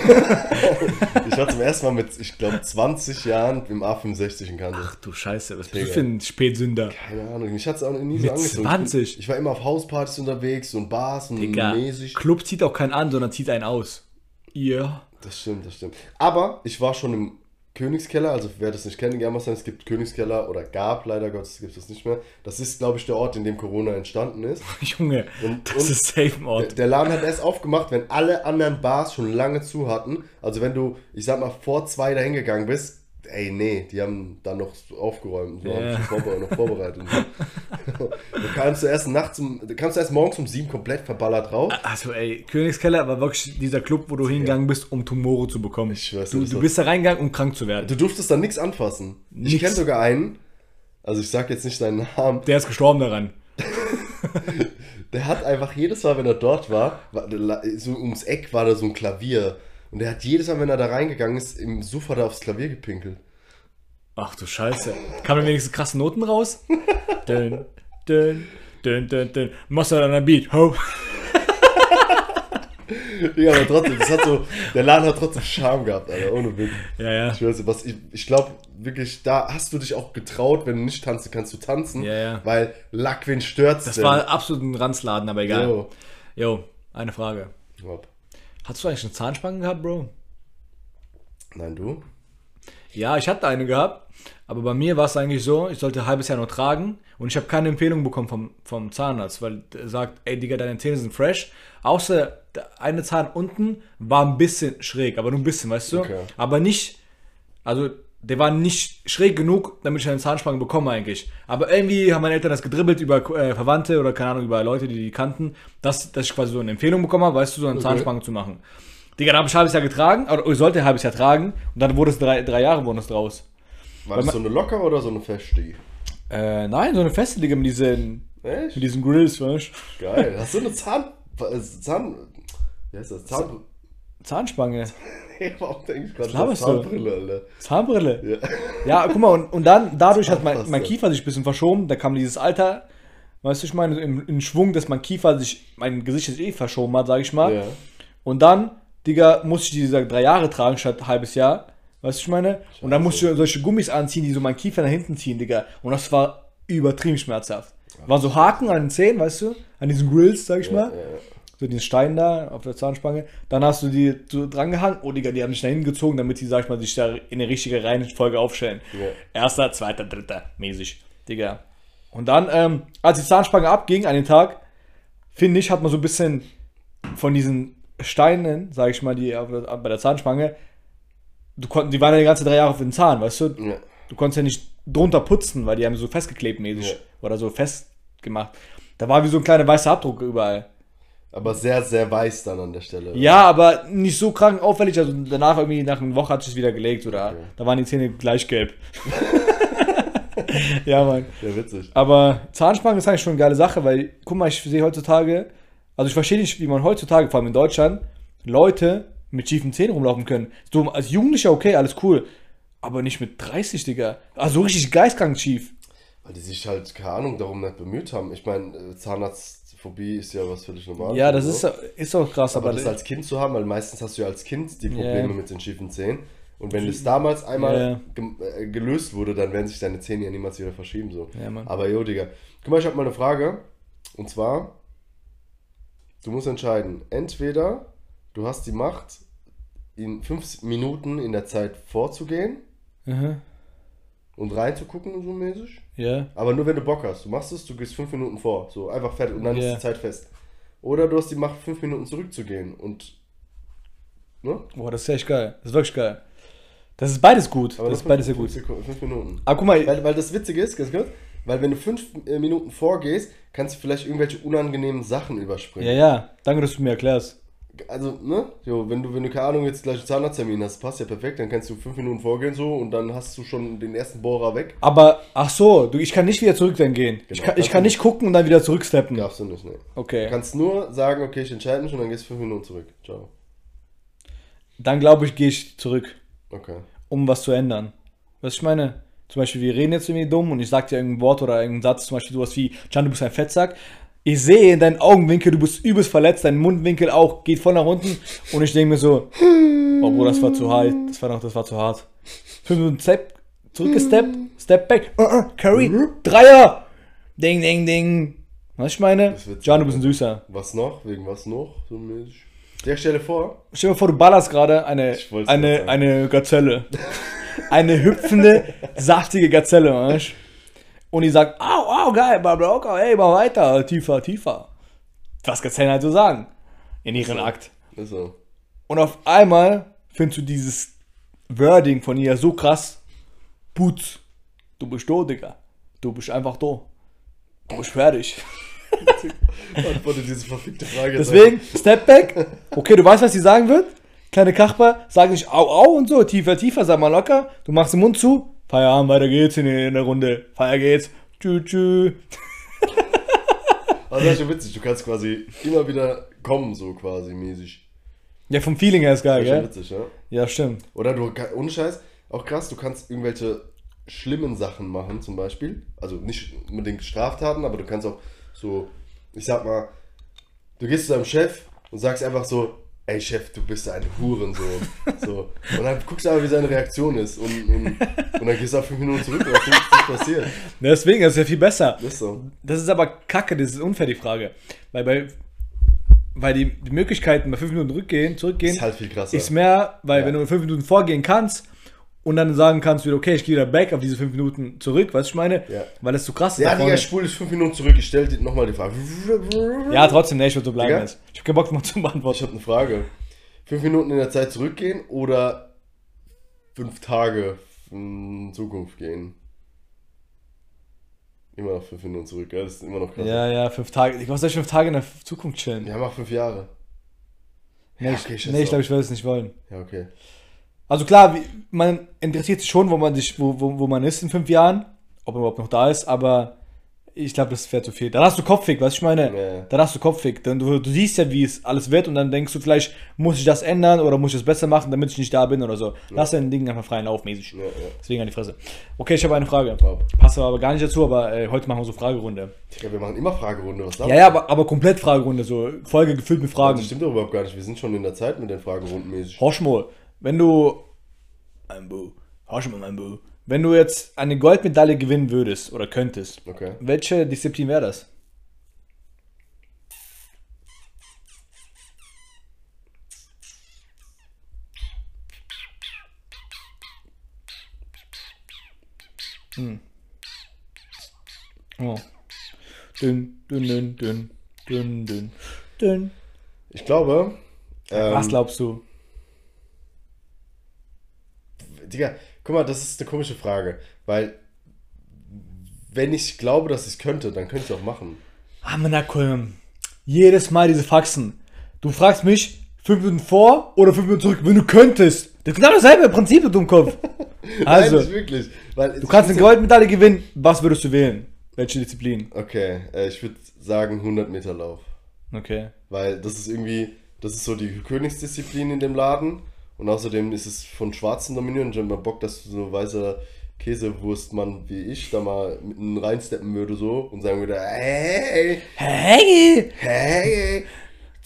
Ich war zum ersten Mal mit, ich glaube, 20 Jahren im A65 in Kansas. Ach du Scheiße, was bist Digga. du für ein Spätsünder? Keine Ahnung, mich hat es auch nie so Mit angezogen. 20? Ich war immer auf Hauspartys unterwegs und Bars und Digga, mäßig. Club zieht auch keinen an, sondern zieht einen aus. Ihr. Das stimmt, das stimmt. Aber ich war schon im Königskeller, also wer das nicht kennt, gerne sagen, es gibt Königskeller oder gab, leider Gottes gibt es nicht mehr. Das ist, glaube ich, der Ort, in dem Corona entstanden ist. Junge, Und- das und- ist safe im Der, Ort. der Laden hat erst aufgemacht, wenn alle anderen Bars schon lange zu hatten. Also wenn du, ich sag mal, vor zwei dahin gegangen bist, ey, nee, die haben dann noch aufgeräumt, so Ja. haben noch vorbereitet. so. du kamst erst nachts du kamst erst morgens um sieben komplett verballert raus. Also ey, Königskeller war wirklich dieser Club, wo du hingegangen bist, um Tumore zu bekommen. Ich schwör's du, du bist da reingegangen, um krank zu werden. Du durftest da nichts anfassen. Ich Nix. kenne sogar einen, also ich sag jetzt nicht seinen Namen, Der ist gestorben daran. der hat einfach jedes Mal, wenn er dort war, war so ums Eck war da so ein Klavier. Und der hat jedes Mal, wenn er da reingegangen ist, im er aufs Klavier gepinkelt. Ach du Scheiße. Kamen wenigstens krasse Noten raus? dün, dün, dün, dün, dün. Machst du dann ein Beat? Ho. Ja, aber trotzdem, das hat so, der Laden hat trotzdem Charme gehabt, Alter, ohne Witz. Ja, ja. Ich weiß was ich, ich glaube wirklich, da hast du dich auch getraut, wenn du nicht tanzen kannst, du tanzen. Ja, ja. Weil Lack, wen stört's Das denn? war absolut ein Ranzladen, aber egal. Jo. Jo, eine Frage. Hopp. Hast du eigentlich eine Zahnspange gehabt, Bro? Nein, du? Ja, ich hatte eine gehabt, aber bei mir war es eigentlich so, ich sollte ein halbes Jahr nur tragen und ich habe keine Empfehlung bekommen vom, vom Zahnarzt, weil er sagt, ey Digga, deine Zähne sind fresh. Außer der eine Zahn unten war ein bisschen schräg, aber nur ein bisschen, weißt du? Okay. Aber nicht, also der war nicht schräg genug, damit ich eine Zahnspange bekomme eigentlich. Aber irgendwie haben meine Eltern das gedribbelt über äh, Verwandte oder keine Ahnung, über Leute, die die kannten, dass, dass ich quasi so eine Empfehlung bekommen habe, weißt du, so eine Zahnspange zu machen. Digga, da habe ich ein halbes Jahr getragen, oder ich sollte ein halbes Jahr tragen und dann wurde es drei, drei Jahre wurden es draus. War das so eine locker oder so eine feste? Äh, nein, so eine feste Digga mit diesen, Echt? mit diesen Grills, weißt du? Geil. Hast du eine Zahn... äh, Zahn... Wie heißt das? Zahn... Zahnspange, ich gerade laberst du? Zahnbrille, Alter? Zahnbrille. Ja. Ja, guck mal, und, und dann, dadurch hat mein, mein Kiefer sich ein bisschen verschoben, da kam dieses Alter, weißt du, ich meine, im, im Schwung, dass mein Kiefer sich, mein Gesicht sich eh verschoben hat, sag ich mal. Ja. Und dann, Digga, musste ich diese drei Jahre tragen statt ein halbes Jahr. Weißt du, ich meine? Und dann musste ich solche Gummis anziehen, die so meinen Kiefer nach hinten ziehen, Digga. Und das war übertrieben schmerzhaft. Waren so Haken an den Zähnen, weißt du? An diesen Grills, sag ich mal. Ja, ja. So den Stein da auf der Zahnspange. Dann hast du die so dran gehangen. Oh, Digga, die haben dich da hingezogen, damit die, sag ich mal, sich da in eine richtige Reihenfolge aufstellen. Ja. Erster, zweiter, dritter, mäßig. Digga. Und dann, ähm, als die Zahnspange abging an den Tag, finde ich, hat man so ein bisschen von diesen Steinen, sag ich mal, die bei der Zahnspange, du konnt, die waren ja die ganze drei Jahre auf den Zahn, weißt du? Ja. Du konntest ja nicht drunter putzen, weil die haben so festgeklebt mäßig. Ja. Oder so festgemacht. Da war wie so ein kleiner weißer Abdruck überall. Aber sehr, sehr weiß dann an der Stelle. Ja, aber nicht so krank auffällig. Also danach irgendwie nach einer Woche hat sich wieder gelegt oder Okay. da waren die Zähne gleich gelb. ja, Mann. Ja, witzig. Aber Zahnspange ist eigentlich schon eine geile Sache, weil, guck mal, ich sehe heutzutage, also ich verstehe nicht, wie man heutzutage, vor allem in Deutschland, Leute mit schiefen Zähnen rumlaufen können. So als Jugendlicher, okay, alles cool. Aber nicht mit 30, Digga. Also richtig geistkrank schief. Weil die sich halt, keine Ahnung, darum nicht bemüht haben. Ich meine, äh, Zahnarztphobie ist ja was völlig normales. Ja, das ist, ist auch krass, Aber aber, das als Kind zu haben, weil meistens hast du ja als Kind die Probleme Ja. mit den schiefen Zähnen. Und wenn das damals einmal gem- äh, gelöst wurde, dann werden sich deine Zähne ja niemals wieder verschieben. So. Ja. Aber jo, Digga. Guck mal, ich habe mal eine Frage. Und zwar, du musst entscheiden. Entweder du hast die Macht, in fünf Minuten in der Zeit vorzugehen Mhm. Und reinzugucken, so mäßig. Ja. Aber nur wenn du Bock hast. Du machst es, du gehst fünf Minuten vor. So einfach fertig und dann Ja. ist die Zeit fest. Oder du hast die Macht, fünf Minuten zurückzugehen und. Ne? Boah, das ist echt geil. Das ist wirklich geil. Das ist beides gut. Aber das ist beides sehr gut. Sekunden- Fünf Minuten. Aber guck mal, Weil, weil das Witzige ist, ganz kurz, weil wenn du fünf äh, Minuten vorgehst, kannst du vielleicht irgendwelche unangenehmen Sachen überspringen. ja, ja, danke, dass du mir erklärst. Also, ne? Jo, wenn du, wenn du, keine Ahnung, jetzt gleich einen Zahnarzttermin hast, passt ja perfekt, dann kannst du fünf Minuten vorgehen so und dann hast du schon den ersten Bohrer weg. Aber, ach so, du, ich kann nicht wieder zurück dann gehen. ich Genau, kann, ich kann du nicht gucken und dann wieder zurücksteppen. Darfst du nicht, ne? Du Okay. kannst nur sagen, okay, ich entscheide mich und dann gehst du fünf Minuten zurück. Ciao. Dann glaube ich, gehe ich zurück, Okay. um was zu ändern. Was ich meine? Zum Beispiel, wir reden jetzt irgendwie dumm und ich sag dir irgendein Wort oder irgendeinen Satz, zum Beispiel sowas wie, Can, du bist ein Fettsack. Ich sehe in deinen Augenwinkel, du bist übelst verletzt, dein Mundwinkel auch geht voll nach unten. Und ich denke mir so, oh Bro, das war zu hart. Das war noch, das war zu hart. Fünf Minuten Step, zurückgesteppt, Step back, uh, uh, Curry, Dreier. Ding, ding, ding. Was ich meine? John, du bist ein Süßer. Was noch? Wegen was noch? So mäßig. Ja, stell dir vor. Stell dir vor, du ballerst gerade eine, Ich eine, eine Gazelle. eine hüpfende, saftige Gazelle, weißt du? Und die sagt, au, au, geil, bla, okay, ey, mal weiter, tiefer, tiefer. Was Gazellen halt so sagen. In ihren Akt. Ist so. Und auf einmal findest du dieses Wording von ihr so krass. Putz, du bist da, Digga. Du bist einfach da. Du bist fertig. Antworte diese verfickte Frage. Deswegen, Step back. Okay, du weißt, was sie sagen wird. Kleine Kachper, sag nicht au, au und so, tiefer, tiefer, sag mal locker. Du machst den Mund zu. Feierabend, weiter geht's in, in der Runde. Feier geht's. Tschü, tschü. Also das ist schon witzig. Du kannst quasi immer wieder kommen, so quasi mäßig. Ja, vom Feeling her ist geil, Das ist schon gell? witzig, ja? Ja, stimmt. Oder du, ohne Scheiß, auch krass, du kannst irgendwelche schlimmen Sachen machen, zum Beispiel. Also nicht unbedingt Straftaten, aber du kannst auch so, ich sag mal, du gehst zu deinem Chef und sagst einfach so, ey Chef, du bist ein Hurensohn. so. Und dann guckst du aber, wie seine Reaktion ist. Und, und, und dann gehst du auf fünf Minuten zurück und was nichts passiert. Deswegen, das ist ja viel besser. Das ist so. Das ist aber kacke, das ist unfair, die Frage. Weil, bei, weil die, die Möglichkeiten bei 5 Minuten zurückgehen, zurückgehen Ist halt viel krasser. ist mehr, weil Ja. wenn du in 5 Minuten vorgehen kannst und dann sagen kannst wieder, okay, ich gehe wieder back auf diese 5 Minuten zurück, weißt du, ich meine? Ja. Weil das zu krass ist. Ja, Digga, ich spule dich fünf Minuten zurück. Ich stell dir nochmal die Frage. ja, trotzdem, ne, ich würde so bleiben Digga? jetzt. Ich hab keinen Bock, mal zu Ich beantworten. habe eine Frage. Fünf Minuten in der Zeit zurückgehen oder fünf Tage in Zukunft gehen? Immer noch fünf Minuten zurück, gell? Das ist immer noch krass. Ja, ja, 5 Tage. Ich soll ich 5 Tage in der Zukunft chillen? Ja, mach fünf Jahre. nee, ja, ich, okay, scheiß nee, ich glaube, ich würde es nicht wollen. Ja, okay. Also klar, man interessiert sich schon, wo man sich, wo, wo, wo man ist in fünf Jahren, ob man überhaupt noch da ist, aber ich glaube, das wäre zu viel. Dann hast du Kopfweg, was ich meine? Ja. Dann hast du Kopfweg. Dann du, du siehst ja, wie es alles wird und dann denkst du vielleicht, muss ich das ändern oder muss ich das besser machen, damit ich nicht da bin oder so. Lass dein Ding einfach freien Lauf mäßig. Ja, ja. Deswegen an die Fresse. Okay, ich habe eine Frage. Passt aber gar nicht dazu, aber äh, heute machen wir so Fragerunde. Digga, wir machen immer Fragerunde. Was Ja, ja, aber, aber komplett Fragerunde, so Folge gefüllt mit Fragen. Das stimmt doch überhaupt gar nicht. Wir sind schon in der Zeit mit den Fragerunden mäßig. Horschmo, wenn du. Mein Bu. Horschmo, mein Bu. Wenn du jetzt eine Goldmedaille gewinnen würdest oder könntest, Okay. welche Disziplin wäre das? Hm. Oh. Dünn, dünn, dünn, dünn, dünn, dünn, dünn. Ich glaube. Ähm, Was glaubst du? Digga, guck mal, das ist eine komische Frage. Weil, wenn ich glaube, dass ich es könnte, dann könnte ich es auch machen. Ah, Manakulm. Jedes Mal diese Faxen. Du fragst mich fünf Minuten vor oder fünf Minuten zurück, wenn du könntest. Das ist genau dasselbe Prinzip, du Dummkopf. Also, Nein, wirklich. Weil du kannst eine Goldmedaille gewinnen. Was würdest du wählen? Welche Disziplin? Okay, äh, ich würde sagen 100 Meter Lauf. Okay. Weil das ist irgendwie, das ist so die Königsdisziplin in dem Laden. Und außerdem ist es von Schwarzen dominiert. Und ich hab mal Bock, dass so ein weißer Käsewurstmann wie ich da mal mitten reinsteppen würde so und sagen würde, hey, Hey! hey,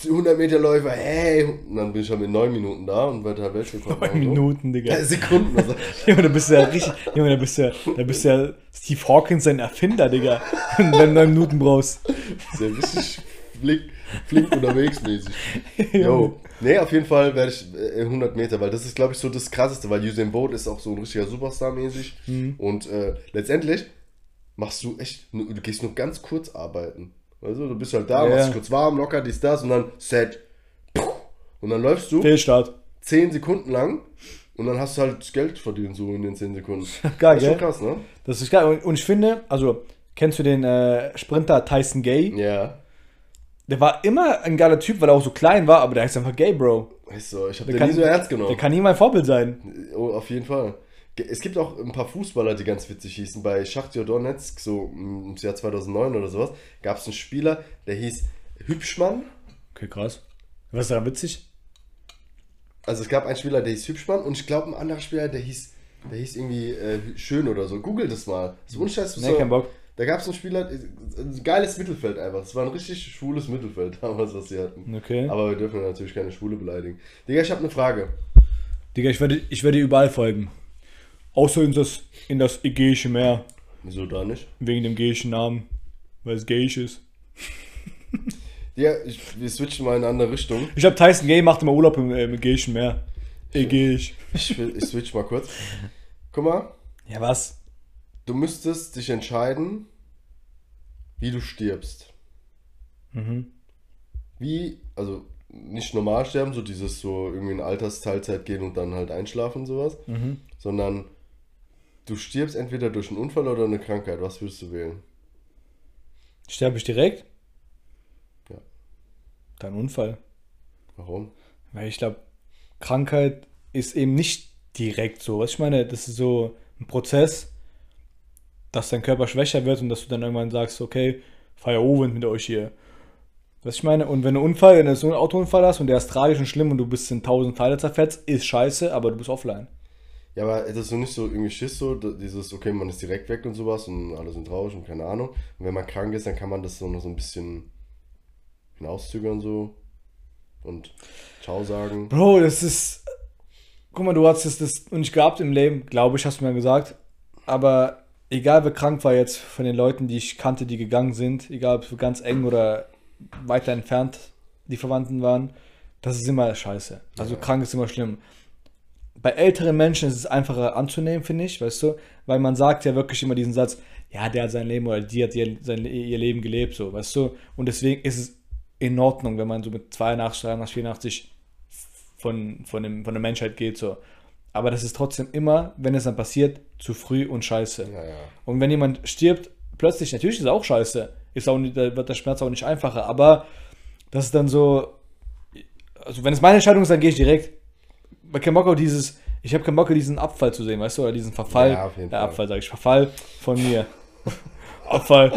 100 Meter Läufer, hey. Und dann bin ich halt mit 9 Minuten da und werde halt Weltrekord Neun machen, so. Minuten, Digga. Ja, Sekunden. Also. Junge, da bist du ja richtig. Junge, da bist du ja, da bist du ja Steve Hawkins, sein Erfinder, Digga. Wenn du neun Minuten brauchst. Ist ja richtig flink, flink unterwegs mäßig. Jo. Nee, auf jeden Fall werde ich äh, 100 Meter, weil das ist, glaube ich, so das Krasseste, weil Usain Bolt ist auch so ein richtiger Superstar mäßig. Und äh, letztendlich machst du echt, du gehst nur ganz kurz arbeiten. Also du bist halt da, Ja. machst dich kurz warm, locker, dies, das und dann set. Und dann läufst du Fehlstart. 10 Sekunden lang und dann hast du halt das Geld verdient so in den 10 Sekunden. Geil, das ist schon krass, ne? Das ist geil. Und, und ich finde, also, kennst du den äh, Sprinter Tyson Gay? Ja. Der war immer ein geiler Typ, weil er auch so klein war, aber der ist einfach gay, Bro. Weißt du, ich habe Der den kann, nie so ernst genommen. der kann nie mein Vorbild sein. Oh, auf jeden Fall. Es gibt auch ein paar Fußballer, die ganz witzig hießen. Bei Schachtjo Donetsk, so im Jahr 2009 oder sowas, gab es einen Spieler, der hieß Hübschmann. Okay, krass. Was ist daran witzig? Also es gab einen Spieler, der hieß Hübschmann und ich glaube ein anderer Spieler, der hieß, der hieß irgendwie äh, Schön oder so. Google das mal. Ist unscheiß. Nee, kein Bock. Da gab es einen Spieler, ein geiles Mittelfeld einfach. Es war ein richtig schwules Mittelfeld damals, was sie hatten. Okay. Aber wir dürfen natürlich keine Schwule beleidigen. Digga, ich habe eine Frage. Digga, ich werde, ich werde dir überall folgen. Außer in das, in das Ägäische Meer. Wieso da nicht? Wegen dem gayischen Namen. Weil es gayisch ist. Ja, ich, wir switchen mal in eine andere Richtung. Ich hab Tyson Gay macht immer Urlaub im, äh, im Ägäischen Meer. Ägäisch. Ich, will, ich switch mal kurz. Guck mal, Ja, was? du müsstest dich entscheiden, wie du stirbst. Mhm. Wie, also nicht normal sterben, so dieses so irgendwie in Altersteilzeit gehen und dann halt einschlafen und sowas, Mhm. sondern du stirbst entweder durch einen Unfall oder eine Krankheit. Was würdest du wählen? Sterbe ich direkt? Ja. Dann Unfall. Warum? Weil ich glaube, Krankheit ist eben nicht direkt so. Was ich meine, das ist so ein Prozess, dass dein Körper schwächer wird und dass du dann irgendwann sagst, okay, Feierabend mit euch hier. Was ich meine, und wenn du einen Unfall, wenn du so einen Autounfall hast und der ist tragisch und schlimm und du bist in tausend Teile zerfetzt, ist scheiße, aber du bist offline. Ja, aber ist das so nicht so irgendwie Schiss so, dieses, okay, man ist direkt weg und sowas und alle sind traurig und keine Ahnung. Und wenn man krank ist, dann kann man das so noch so ein bisschen hinauszögern so und Ciao sagen. Bro, das ist. Guck mal, du hast es das noch nicht gehabt im Leben, glaube ich, hast du mir gesagt. Aber egal wer krank war jetzt von den Leuten, die ich kannte, die gegangen sind, egal ob ganz eng oder weiter entfernt die Verwandten waren, das ist immer scheiße. Also Ja. krank ist immer schlimm. Bei älteren Menschen ist es einfacher anzunehmen, finde ich, weißt du? Weil man sagt ja wirklich immer diesen Satz, ja, der hat sein Leben oder die hat ihr, sein, ihr Leben gelebt, so, weißt du? Und deswegen ist es in Ordnung, wenn man so mit 82, 83, 84 von, von, dem, von der Menschheit geht, so. Aber das ist trotzdem immer, wenn es dann passiert, zu früh und scheiße. Ja, ja. Und wenn jemand stirbt, plötzlich, natürlich ist es auch scheiße. Ist auch nicht, da wird der Schmerz auch nicht einfacher. Aber das ist dann so, also wenn es meine Entscheidung ist, dann gehe ich direkt. Bei auf dieses, ich habe keinen Bock auf diesen Abfall zu sehen, weißt du, oder diesen Verfall. Ja, auf jeden der Fall. Abfall, sage ich, Verfall von mir. Abfall.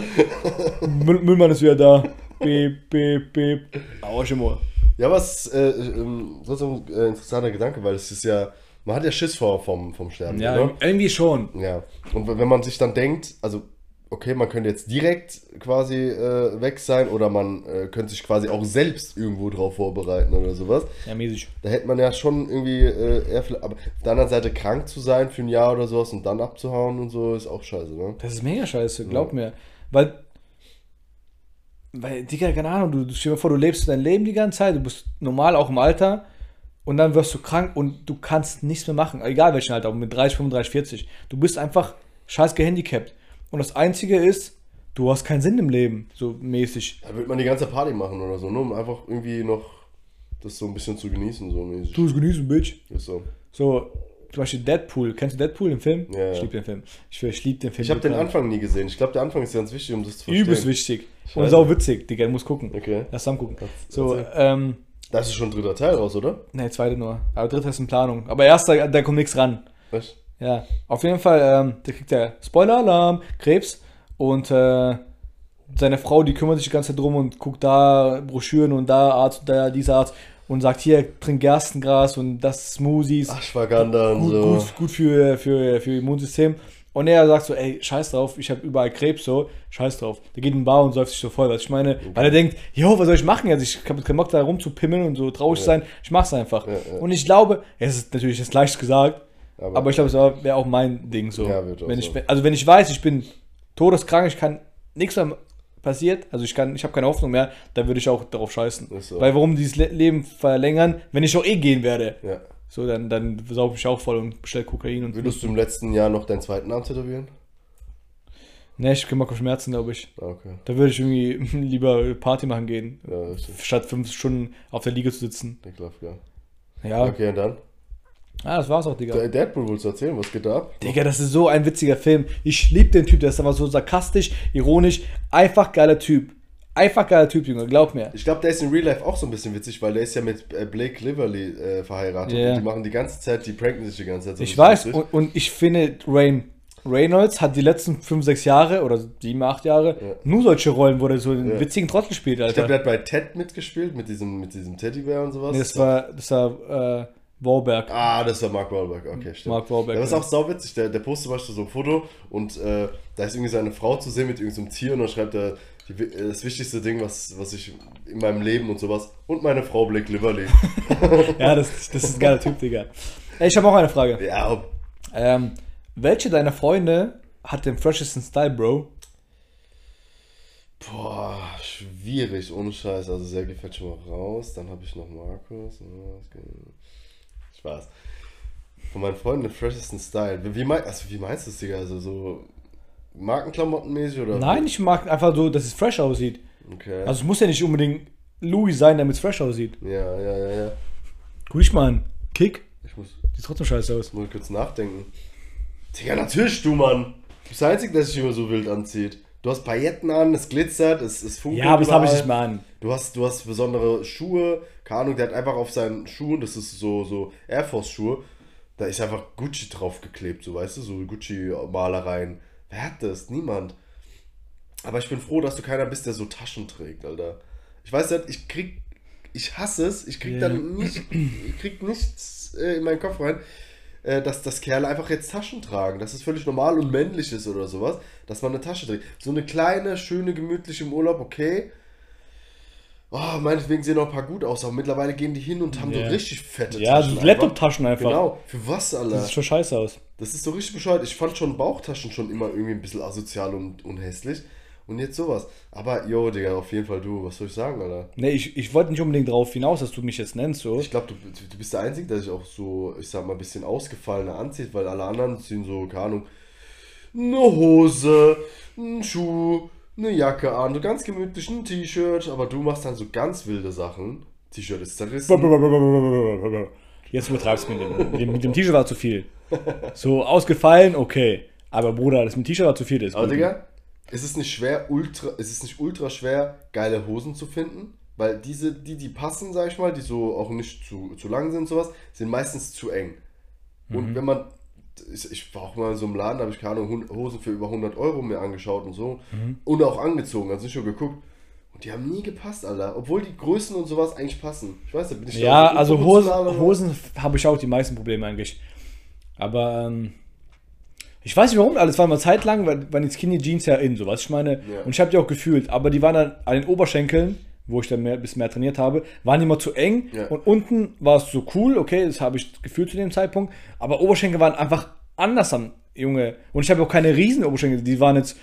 Müll, Müllmann ist wieder da. Beep, beep, beep. Arschemo. Ja, was äh, ähm, trotzdem ein äh, interessanter Gedanke, weil es ist ja, man hat ja Schiss vor vom, vom Sterben. Ja, oder? irgendwie schon. Ja, und wenn man sich dann denkt, also okay, man könnte jetzt direkt quasi äh, weg sein oder man äh, könnte sich quasi auch selbst irgendwo drauf vorbereiten oder sowas. Ja, mäßig. Da hätte man ja schon irgendwie äh, eher, vielleicht- aber auf der anderen Seite krank zu sein für ein Jahr oder sowas und dann abzuhauen und so ist auch scheiße, ne? Das ist mega scheiße, glaub mir. Weil, weil, Digga, keine Ahnung, du, du stell dir vor, du lebst dein Leben die ganze Zeit, du bist normal auch im Alter und dann wirst du krank und du kannst nichts mehr machen, egal welchen Alter, mit 30, 35, 40. Du bist einfach scheiß gehandicapt. Und das Einzige ist, du hast keinen Sinn im Leben, so mäßig. Da wird man die ganze Party machen oder so, ne? Um einfach irgendwie noch das so ein bisschen zu genießen, so mäßig. Du es genießen, Bitch. Ist so. So, zum Beispiel Deadpool. Kennst du Deadpool, den Film? Ja, ja. Ich liebe den Film. Ich, ich liebe den Film. Ich habe den. Anfang nie gesehen. Ich glaube, der Anfang ist ganz wichtig, um das zu verstehen. Übelst wichtig. Und Scheiße. sau witzig, Digga, du musst gucken. Okay. Lass zusammen gucken. Das- So, ähm, Da ist schon ein dritter Teil raus, oder? Ne, zweite nur. Aber dritte ist in Planung. Aber erster, da kommt nichts ran. Echt? Ja, auf jeden Fall, ähm, der kriegt der Spoiler-Alarm, Krebs. Und äh, seine Frau, die kümmert sich die ganze Zeit drum und guckt da Broschüren und da Arzt und da dieser Arzt und sagt, hier, trink Gerstengras und das Smoothies. Ashwagandha und gut, so. gut, gut für, für, für Immunsystem. Und er sagt so, ey, scheiß drauf, ich habe überall Krebs, so, scheiß drauf. Der geht in den Bar und säuft sich so voll, was ich meine, weil er denkt, jo, was soll ich machen jetzt? Ich habe keinen Bock da rumzupimmeln und so traurig Ja. sein, ich mach's einfach. Ja, ja. Und ich glaube, es ist natürlich jetzt leicht gesagt, Aber, aber ich glaube, es wäre auch mein Ding so. Wenn ich, so. Also wenn ich weiß, ich bin todeskrank, ich kann nichts mehr passiert, also ich kann, ich habe keine Hoffnung mehr, dann würde ich auch darauf scheißen. So. Weil warum dieses Le Leben verlängern, wenn ich auch eh gehen werde? ja. So, dann, dann saug ich auch voll und bestell Kokain und Würdest du im letzten Jahr noch deinen zweiten Arm tätowieren? Ne, ich krieg auf Schmerzen, glaube ich. Ah, okay. Da würde ich irgendwie lieber Party machen gehen, Ja, statt fünf Stunden auf der Liege zu sitzen. Ich glaube, ja. Ja, Okay, und dann? ah, das war's auch, Digga. Der Deadpool wolltest du erzählen, was geht da ab? Digga, das ist so ein witziger Film. Ich liebe den Typ, der ist aber so sarkastisch, ironisch, einfach geiler Typ. Einfach geiler Typ, Junge, glaub mir. Ich glaube, der ist in Real Life auch so ein bisschen witzig, weil der ist ja mit äh, Blake Lively äh, verheiratet. Ja. Und die machen die ganze Zeit, die pranken sich die ganze Zeit. so Ich weiß, und, und ich finde, Rain Reynolds hat die letzten 5, 6 Jahre oder 7, 8 Jahre Ja. nur solche Rollen, wo er so einen Ja. witzigen Trottel spielt, Ich Alter. glaube, der hat bei Ted mitgespielt, mit diesem, mit diesem Teddybär und sowas. nee, das war, das war äh, Wahlberg. Ah, das war Mark Wahlberg, okay, stimmt. Mark Wahlberg, Ja, das ist ja. auch sauwitzig, der, der postet zum Beispiel so ein Foto und äh, da ist irgendwie seine Frau zu sehen mit irgendeinem Tier und dann schreibt er, die, äh, das wichtigste Ding, was, was ich in meinem Leben und sowas und meine Frau Blake Lively. Ja, das, das ist ein geiler Typ, Digga. Ey, ich habe auch eine Frage. ja, Ähm, welche deiner Freunde hat den freshesten Style, Bro? boah, schwierig, ohne Scheiß. Also Sergei fällt schon mal raus, dann habe ich noch Markus. Geht- Spaß. Von meinen Freunden den freshesten Style. Wie, wie, mein, also, wie meinst du das, Digga? Also so Markenklamottenmäßig oder? Nein, ich mag einfach so, dass es fresh aussieht. Okay. Also es muss ja nicht unbedingt Louis sein, damit es fresh aussieht. ja, ja, ja, ja. Guck dich mal an. Kick. Ich muss, Sieht trotzdem scheiße aus. muss kurz nachdenken. Digga, natürlich du, Mann. Du bist der Einzige, der sich immer so wild anzieht. Du hast Pailletten an, es glitzert, es, es funkelt Ja, aber das habe ich nicht mal an. Du hast, du hast besondere Schuhe, keine Ahnung, der hat einfach auf seinen Schuhen, das ist so, so Air Force Schuhe, da ist einfach Gucci draufgeklebt, so weißt du, so Gucci-Malereien. Wer hat das? Niemand. Aber ich bin froh, dass du keiner bist, der so Taschen trägt, Alter. Ich weiß nicht, ich krieg, ich hasse es, ich krieg Ja. dann nicht, ich krieg nichts äh, in meinen Kopf rein, äh, dass, dass Kerle einfach jetzt Taschen tragen. Dass es völlig normal und männlich ist oder sowas, dass man eine Tasche trägt. So eine kleine, schöne, gemütliche im Urlaub, okay. Oh, meinetwegen sehen noch ein paar gut aus, aber mittlerweile gehen die hin und haben Ja. so richtig fette Ja, Taschen. so einfach. Laptop-Taschen einfach. Genau. Für was, Alter? Das sieht schon scheiße aus. Das ist so richtig bescheuert. Ich fand schon Bauchtaschen schon immer irgendwie ein bisschen asozial und, und hässlich. Und jetzt sowas. Aber, yo, Digga, auf jeden Fall du. Was soll ich sagen, Alter? Nee, ich, ich wollte nicht unbedingt darauf hinaus, dass du mich jetzt nennst, so. Ich glaube, du, du bist der Einzige, der sich auch so, ich sag mal, ein bisschen ausgefallener anzieht, weil alle anderen ziehen so, keine Ahnung, eine Hose, einen Schuh, eine Jacke an, so ganz gemütlich ein T-Shirt, aber du machst dann so ganz wilde Sachen. T-Shirt ist zerrissen. Jetzt übertreibst du mit dem. Mit dem, T-Shirt war zu viel. So ausgefallen, okay. Aber Bruder, das mit dem T-Shirt war zu viel. Ist Aber gut. Digga, ist es nicht schwer, ultra, ist es nicht ultra schwer, geile Hosen zu finden? Weil diese, die, die passen, sag ich mal, die so auch nicht zu, zu lang sind und sowas, sind meistens zu eng. Und wenn man, ich, war auch mal in so einem Laden, da habe ich keine Hosen für über 100 Euro mir angeschaut und so. Und auch angezogen, also nicht nur geguckt. Und die haben nie gepasst, Alter. Obwohl die Größen und sowas eigentlich passen. Ich weiß, da bin ich Ja, so also Hosen? Hosen habe ich auch die meisten Probleme eigentlich. Aber ähm, ich weiß nicht warum, alles war mal Zeit lang, weil- waren die Skinny Jeans ja in, so was ich meine. Ja. Und ich habe die auch gefühlt, aber die waren dann an den Oberschenkeln, wo ich dann mehr, bisschen mehr trainiert habe, waren die immer zu eng. Ja. Und unten war es so cool, okay, das habe ich gefühlt zu dem Zeitpunkt. Aber Oberschenkel waren einfach anders am Junge. Und ich habe auch keine riesen Oberschenkel, die waren jetzt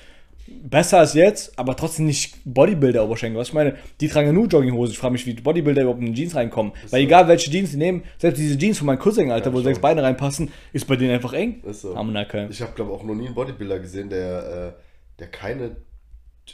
besser als jetzt, aber trotzdem nicht Bodybuilder-Oberschenkel. Was ich meine, die tragen ja nur Jogginghosen. Ich frage mich, wie Bodybuilder überhaupt in die Jeans reinkommen. Weil egal welche Jeans die nehmen, selbst diese Jeans von meinem Cousin, Alter, Ja, wo sechs Beine reinpassen, ist bei denen einfach eng. Ist so. Ich habe, glaube auch noch nie einen Bodybuilder gesehen, der, äh, der keine,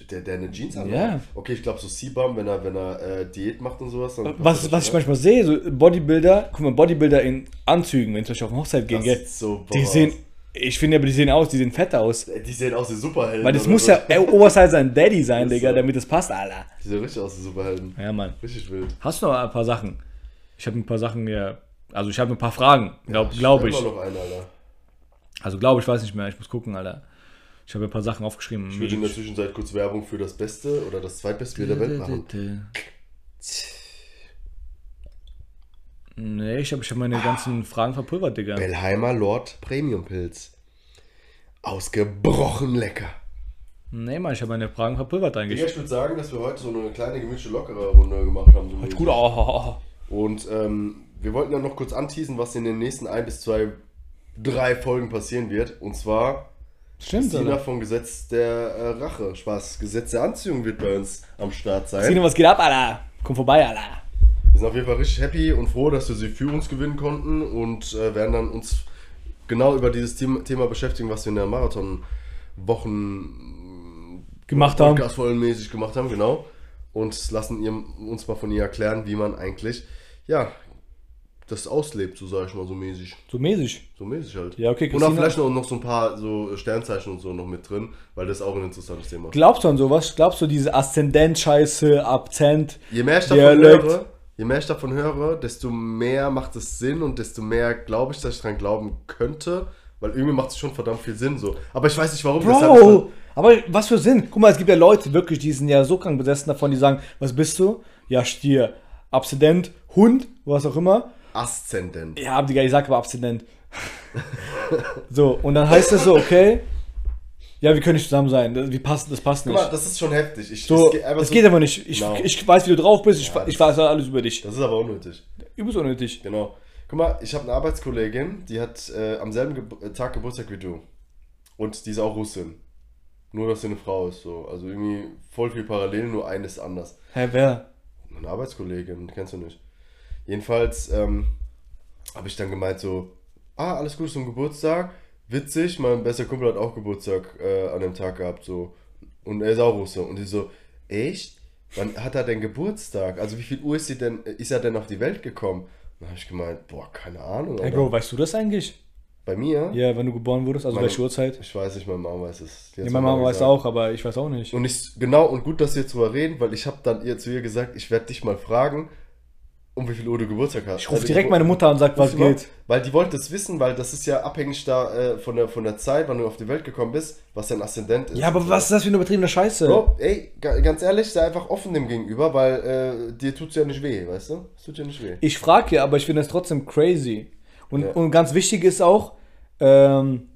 der, der eine Jeans anhat. Ja. Okay, ich glaube so C-Bum, wenn er, wenn er äh, Diät macht und sowas. Dann Was, was ich manchmal sehe, so Bodybuilder, guck mal, Bodybuilder in Anzügen, wenn ich Beispiel auf eine Hochzeit gehe, das gell, sieht so die sehen, ich finde aber, die sehen aus, die sehen fett aus. Die sehen aus wie Superhelden. Weil das muss so. ja äh, Oversize sein Daddy sein, Digga, so. damit das passt, Alter. Die sehen richtig aus wie Superhelden. Ja, Mann. Richtig wild. Hast du noch ein paar Sachen? Ich habe ein paar Sachen hier, also ich habe ein paar Fragen, glaube glaub ich. Noch einen, Alter. Also glaube ich, weiß nicht mehr, ich muss gucken, Alter. Ich habe ein paar Sachen aufgeschrieben. Ich würde in der Zwischenzeit kurz Werbung für das Beste oder das zweitbeste Bier der Welt machen. Nee, ich habe ich hab meine ganzen Fragen verpulvert, Digga. Bellheimer Lord Premium Pilz. Ausgebrochen lecker. Nee, Mann, ich habe meine Fragen verpulvert eigentlich. Ich würde sagen, dass wir heute so eine kleine gemütliche lockere Runde gemacht haben. So. Gut, oh, Und ähm, wir wollten ja noch kurz anteasen, was in den nächsten ein bis zwei, drei Folgen passieren wird. Und zwar Stimmt, Sina Alter. vom Gesetz der äh, Rache. Spaß. Gesetz der Anziehung wird bei uns am Start sein. Sino, was geht ab, Alter? Komm vorbei, Alter. Wir sind auf jeden Fall richtig happy und froh, dass wir sie für uns gewinnen konnten und äh, werden dann uns genau über dieses Thema, beschäftigen, was wir in der Marathon-Wochen Gemacht haben. Podcast-Folgenmäßig gemacht haben, genau. Und lassen ihr, uns mal von ihr erklären, wie man eigentlich, ja, das auslebt, so sage ich mal, so mäßig. So mäßig. So mäßig halt. Ja, okay, Und auch Christina- vielleicht noch, noch so ein paar so Sternzeichen und so noch mit drin, weil das auch ein interessantes Thema ist. Glaubst du an sowas? Glaubst du diese Aszendent-Scheiße, Akzent? Je mehr ich davon höre, je mehr ich davon höre, desto mehr macht es Sinn und desto mehr glaube ich, dass ich dran glauben könnte, weil irgendwie macht es schon verdammt viel Sinn so. Aber ich weiß nicht warum. ist Bro! Aber was für Sinn? Guck mal, es gibt ja Leute, wirklich, die sind ja so krank besessen davon, die sagen, was bist du? Ja, Stier. Abstinent, Hund, was auch immer. Aszendent. Ja, Digga, ich sag aber abstinent. so, und dann heißt es so, okay, ja, wir können nicht zusammen sein. Das, wie passt, das passt Guck nicht. mal, das ist schon heftig. Ich, so, es geht einfach das so- geht aber nicht. Ich, Genau. ich weiß, wie du drauf bist. Ich, Ja, ich das- weiß alles über dich. Das ist aber unnötig. Übelst unnötig. Genau. Guck mal, ich habe eine Arbeitskollegin, die hat äh, am selben Ge äh, Tag Geburtstag wie du. Und die ist auch Russin. Nur, dass sie eine Frau ist. So. Also irgendwie voll viel Parallelen, nur eine ist anders. Hä, wer? Eine Arbeitskollegin, kennst du nicht. Jedenfalls ähm, habe ich dann gemeint so, ah, alles gut zum Geburtstag. Witzig, mein bester Kumpel hat auch Geburtstag äh, an dem Tag gehabt. so Und er ist auch Russe. Und die so, echt? Wann hat er denn Geburtstag? Also wie viel Uhr ist, denn, ist er denn auf die Welt gekommen? Dann habe ich gemeint, boah, keine Ahnung. Hey. Bro, weißt du das eigentlich? Bei mir? Ja, wenn du geboren wurdest, also Meine- welche Uhrzeit? Ich weiß nicht, meine Mama weiß es. Ja, meine Mama weiß auch, aber ich weiß auch nicht. Und ich, genau, und gut, dass wir jetzt drüber reden, weil ich habe dann ihr zu ihr gesagt, ich werde dich mal fragen, um wie viel Uhr du Geburtstag hast. Ich rufe Also, direkt meine Mutter an und sag, was geht. Weil die wollte es wissen, weil das ist ja abhängig da äh, von, der, von der Zeit, wann du auf die Welt gekommen bist, was dein Aszendent ist. Ja, aber was ist das für eine übertriebene Scheiße? Bro, ey, ga- ganz ehrlich, sei einfach offen dem gegenüber, weil äh, dir tut's ja nicht weh, weißt du? Es tut ja nicht weh. Ich frage ja, aber ich finde es trotzdem crazy. Und, Ja. und ganz wichtig ist auch, ähm,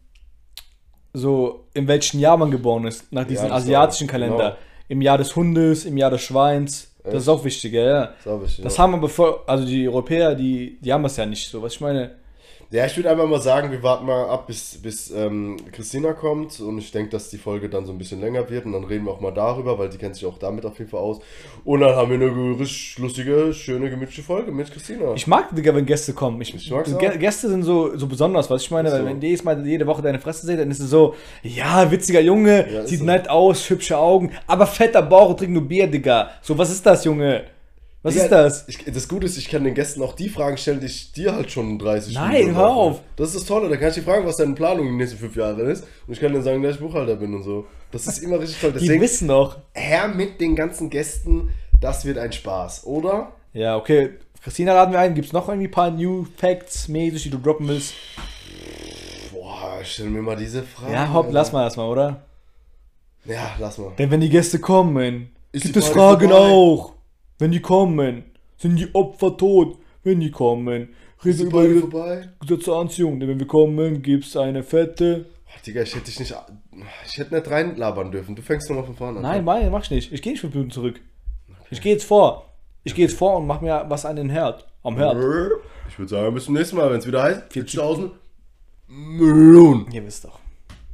so in welchem Jahr man geboren ist, nach diesem das ist asiatischen Kalender. genau. Im Jahr des Hundes, im Jahr des Schweins. Das ist auch wichtig, ja. Das hab ich, Das ja. haben aber vor, also die Europäer, die, die haben das ja nicht so. Was ich meine, Ja, ich würde einfach mal sagen, wir warten mal ab, bis, bis ähm, Christina kommt und ich denke, dass die Folge dann so ein bisschen länger wird und dann reden wir auch mal darüber, weil die kennt sich auch damit auf jeden Fall aus. Und dann haben wir eine richtig lustige, schöne, gemütliche Folge mit Christina. ich mag, Digga, wenn Gäste kommen. Ich, Ich mag's Gä- auch. Gäste sind so, so besonders, was ich meine, weil so. wenn die jedes Mal jede Woche deine Fresse seht, dann ist es so, ja, witziger Junge, Ja, sieht so. nett aus, hübsche Augen, aber fetter Bauch und trinkt nur Bier, Digga. So, was ist das, Junge? Was Ja, ist das? Ich, das Gute ist, ich kann den Gästen auch die Fragen stellen, die ich dir halt schon 30 Nein, Minuten hör auf. Das ist das Tolle, da kann ich dir fragen, was deine Planung in den nächsten fünf Jahren ist. Und ich kann dir sagen, dass ich Buchhalter bin und so. Das ist immer richtig toll. Die Deswegen, wissen doch. her mit den ganzen Gästen, das wird ein Spaß, oder? Ja, okay. Christina laden wir ein. Gibt es noch irgendwie ein paar New Facts mäßig, die du droppen willst? Boah, stell mir mal diese Frage. Ja, hopp, Alter. lass mal das mal, oder? Ja, lass mal. Denn wenn die Gäste kommen, Ist gibt die es Party Fragen vorbei? auch. Wenn die kommen, sind die Opfer tot. Wenn die kommen, wir über ihre vorbei? Gesetze zur Anziehung. Denn wenn wir kommen, gibt's eine fette. Ach, Digga, ich hätte dich nicht. Ich hätte nicht reinlabern dürfen. Du fängst nochmal von vorne an. Nein, nein, mach ich nicht. Ich gehe nicht fünf Minuten zurück. Ich gehe jetzt vor. Ich gehe jetzt vor und mach mir was an den Herd. Am Herd. Ich würde sagen, bis zum nächsten Mal, wenn es wieder heißt 40.000 Millionen. Ihr wisst doch.